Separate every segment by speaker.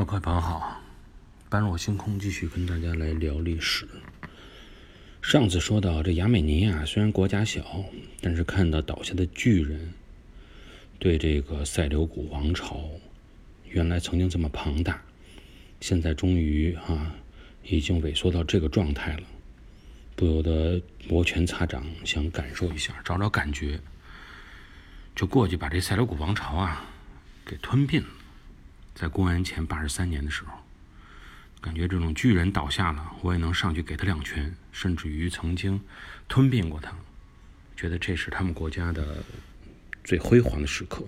Speaker 1: 好，各位朋友好，般若星空继续跟大家来聊历史。上次说到这亚美尼亚虽然国家小，但是看到倒下的巨人，对这个塞琉古王朝原来曾经这么庞大，现在终于啊已经萎缩到这个状态了，不由得摩拳擦掌，想感受一下，找找感觉，就过去把这塞琉古王朝啊给吞并了。在公元前八十三年的时候，感觉这种巨人倒下了，我也能上去给他两拳，甚至于曾经吞并过他，觉得这是他们国家的最辉煌的时刻。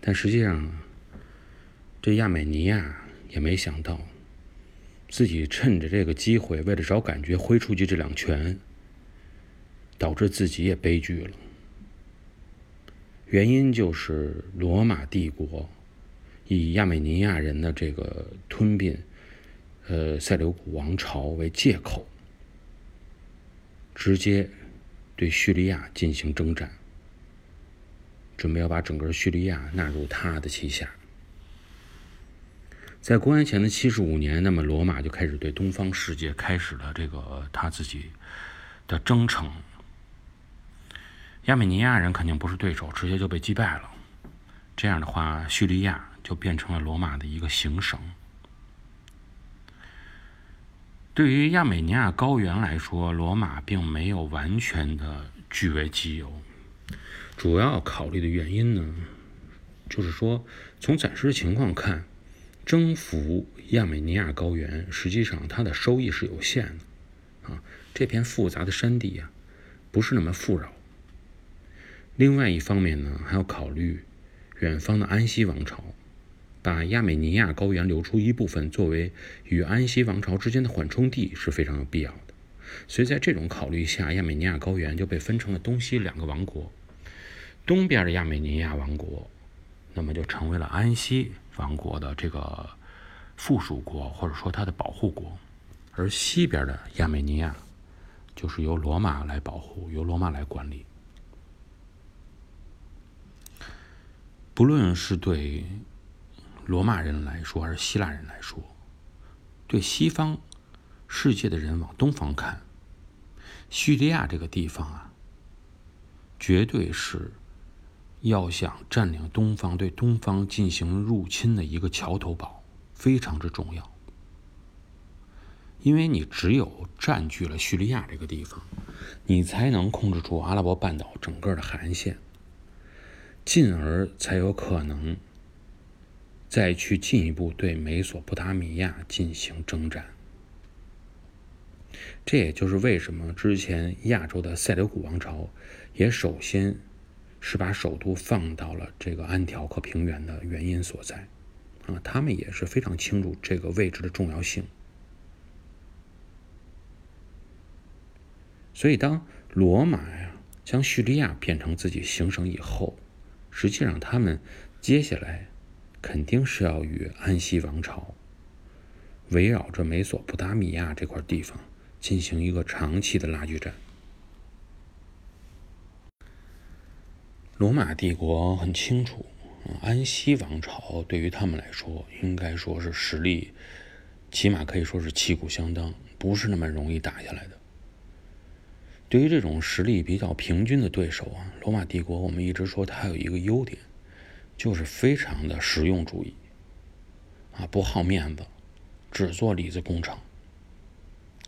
Speaker 1: 但实际上，这亚美尼亚也没想到，自己趁着这个机会，为了找感觉挥出去这两拳，导致自己也悲剧了。原因就是罗马帝国。以亚美尼亚人的这个吞并，呃，塞琉古王朝为借口，直接对叙利亚进行征战，准备要把整个叙利亚纳入他的旗下。在公元前的七十五年，那么罗马就开始对东方世界开始了这个他自己的征程。亚美尼亚人肯定不是对手，直接就被击败了。这样的话，叙利亚。就变成了罗马的一个行省。对于亚美尼亚高原来说，罗马并没有完全的据为己有。主要考虑的原因呢，就是说，从暂时的情况看，征服亚美尼亚高原，实际上它的收益是有限的。啊，这片复杂的山地呀，不是那么富饶。另外一方面呢，还要考虑远方的安息王朝。把亚美尼亚高原留出一部分作为与安息王朝之间的缓冲地是非常有必要的。所以在这种考虑下，亚美尼亚高原就被分成了东西两个王国。东边的亚美尼亚王国，那么就成为了安息王国的这个附属国，或者说它的保护国。而西边的亚美尼亚，就是由罗马来保护，由罗马来管理。不论是对。罗马人来说，还是希腊人来说，对西方世界的人往东方看，叙利亚这个地方啊，绝对是要想占领东方、对东方进行入侵的一个桥头堡，非常之重要。因为你只有占据了叙利亚这个地方，你才能控制住阿拉伯半岛整个的海岸线，进而才有可能。再去进一步对美索不达米亚进行征战，这也就是为什么之前亚洲的塞琉古王朝也首先是把首都放到了这个安条克平原的原因所在。啊，他们也是非常清楚这个位置的重要性。所以，当罗马呀将叙利亚变成自己行省以后，实际上他们接下来。肯定是要与安息王朝围绕着美索不达米亚这块地方进行一个长期的拉锯战。罗马帝国很清楚，安息王朝对于他们来说，应该说是实力，起码可以说是旗鼓相当，不是那么容易打下来的。对于这种实力比较平均的对手啊，罗马帝国我们一直说它有一个优点。就是非常的实用主义，啊，不好面子，只做里子工程。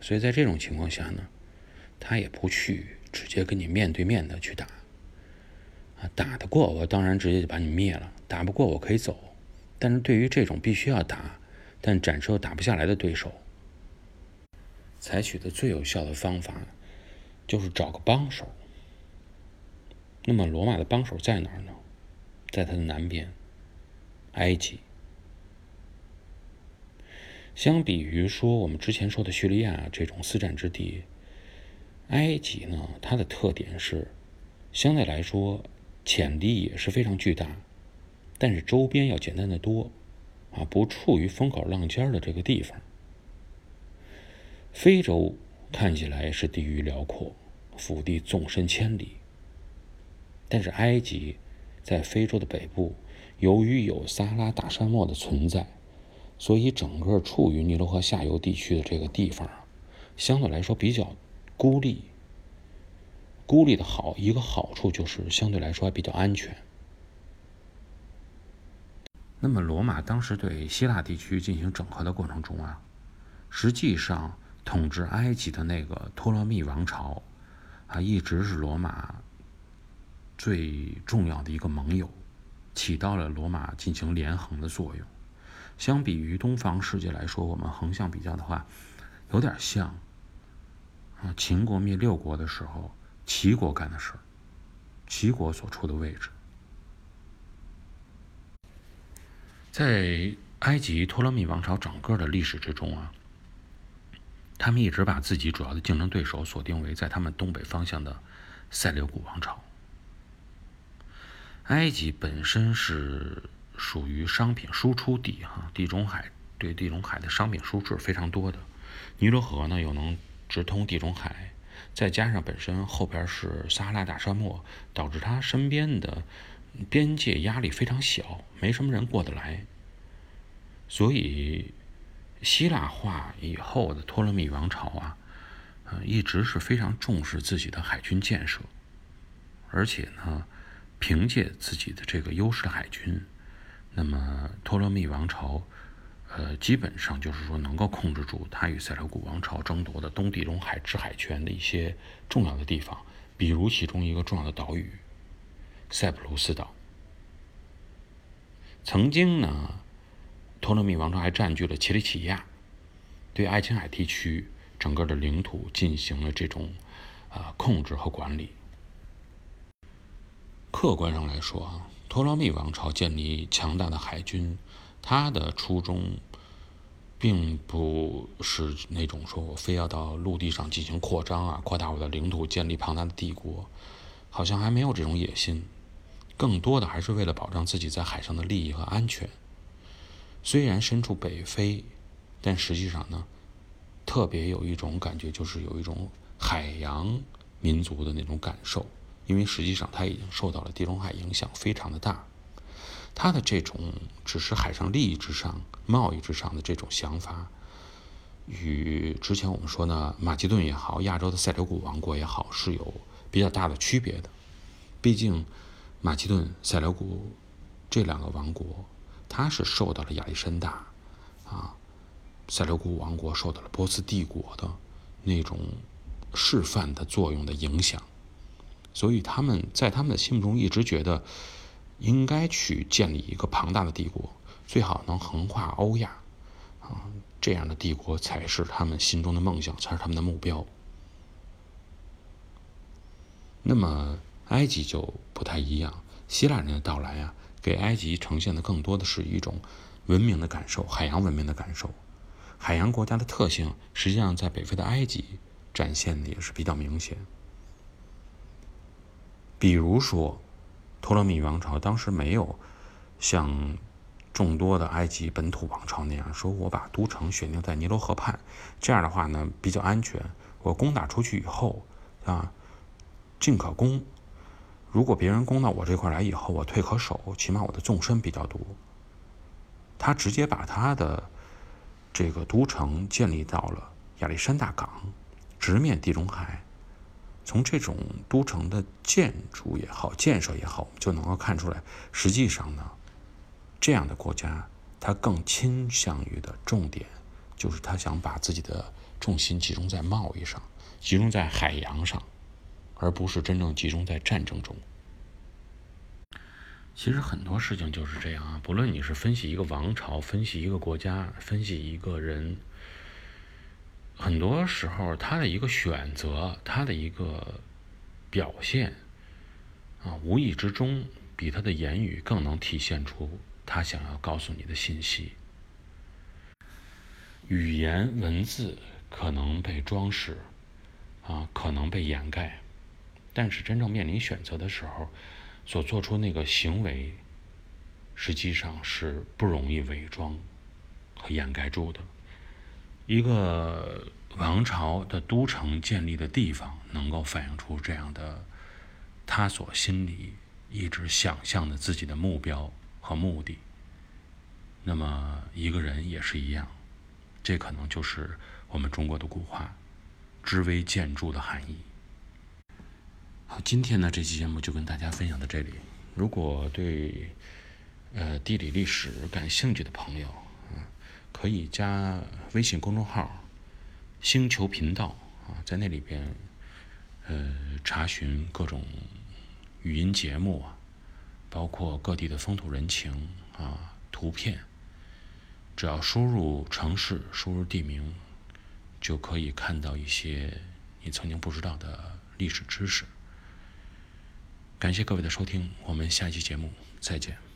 Speaker 1: 所以在这种情况下呢，他也不去直接跟你面对面的去打，啊，打得过我当然直接就把你灭了，打不过我可以走。但是对于这种必须要打，但暂时又打不下来的对手，采取的最有效的方法就是找个帮手。那么罗马的帮手在哪儿呢？在它的南边，埃及。相比于说我们之前说的叙利亚这种四战之地，埃及呢，它的特点是相对来说潜力也是非常巨大，但是周边要简单的多，啊，不处于风口浪尖的这个地方。非洲看起来是地域辽阔，腹地纵深千里，但是埃及。在非洲的北部，由于有撒哈拉大沙漠的存在，所以整个处于尼罗河下游地区的这个地方，相对来说比较孤立。孤立的好一个好处就是相对来说还比较安全。那么，罗马当时对希腊地区进行整合的过程中啊，实际上统治埃及的那个托勒密王朝啊，一直是罗马最重要的一个盟友，起到了罗马进行连横的作用。相比于东方世界来说，我们横向比较的话，有点像啊秦国灭六国的时候。齐国干的事儿齐国所处的位置，在埃及托勒密王朝整个的历史之中啊，他们一直把自己主要的竞争对手锁定为在他们东北方向的塞琉古王朝。埃及本身是属于商品输出地哈，地中海对地中海的商品输出是非常多的，尼罗河呢又能直通地中海。再加上本身后边是撒哈拉大沙漠，导致他身边的边界压力非常小，没什么人过得来。所以，希腊化以后的托勒密王朝啊，呃，一直是非常重视自己的海军建设，而且呢，凭借自己的这个优势的海军，那么托勒密王朝。呃，基本上就是说，能够控制住他与塞琉古王朝争夺的东地中海制海权的一些重要的地方，比如其中一个重要的岛屿——塞浦路斯岛。曾经呢，托勒密王朝还占据了奇里乞亚，对爱琴海地区整个的领土进行了这种啊控制和管理。客观上来说啊，托勒密王朝建立强大的海军。他的初衷，并不是那种说我非要到陆地上进行扩张啊，扩大我的领土，建立庞大的帝国，好像还没有这种野心。更多的还是为了保障自己在海上的利益和安全。虽然身处北非，但实际上呢，特别有一种感觉，就是有一种海洋民族的那种感受，因为实际上他已经受到了地中海影响非常的大。他的这种只是海上利益之上、贸易之上的这种想法，与之前我们说呢，马其顿也好，亚洲的塞琉古王国也好，是有比较大的区别的。毕竟，马其顿、塞琉古这两个王国，它是受到了亚历山大啊，塞琉古王国受到了波斯帝国的那种示范的作用的影响，所以他们在他们的心目中一直觉得。应该去建立一个庞大的帝国，最好能横跨欧亚，啊，这样的帝国才是他们心中的梦想，才是他们的目标。那么埃及就不太一样，希腊人的到来啊，给埃及呈现的更多的是一种文明的感受，海洋文明的感受。海洋国家的特性，实际上在北非的埃及展现的也是比较明显。比如说。托勒密王朝当时没有像众多的埃及本土王朝那样说：“我把都城选定在尼罗河畔，这样的话呢比较安全。我攻打出去以后啊，进可攻。如果别人攻到我这块来以后，我退可守，起码我的纵深比较多。”他直接把他的这个都城建立到了亚历山大港，直面地中海。从这种都城的建筑也好，建设也好，就能够看出来，实际上呢，这样的国家，它更倾向于的重点，就是他想把自己的重心集中在贸易上，集中在海洋上，而不是真正集中在战争中。其实很多事情就是这样啊，不论你是分析一个王朝，分析一个国家，分析一个人。很多时候，他的一个选择，他的一个表现，啊，无意之中比他的言语更能体现出他想要告诉你的信息。语言文字可能被装饰，啊，可能被掩盖，但是真正面临选择的时候，所做出那个行为，实际上是不容易伪装和掩盖住的。一个王朝的都城建立的地方，能够反映出这样的他所心里一直想象的自己的目标和目的。那么一个人也是一样，这可能就是我们中国的古话“知微见著”的含义。好，今天呢这期节目就跟大家分享到这里。如果对呃地理历史感兴趣的朋友，嗯，可以加微信公众号“星球频道”啊，在那里边呃查询各种语音节目啊，包括各地的风土人情啊、图片。只要输入城市、输入地名，就可以看到一些你曾经不知道的历史知识。感谢各位的收听，我们下期节目再见。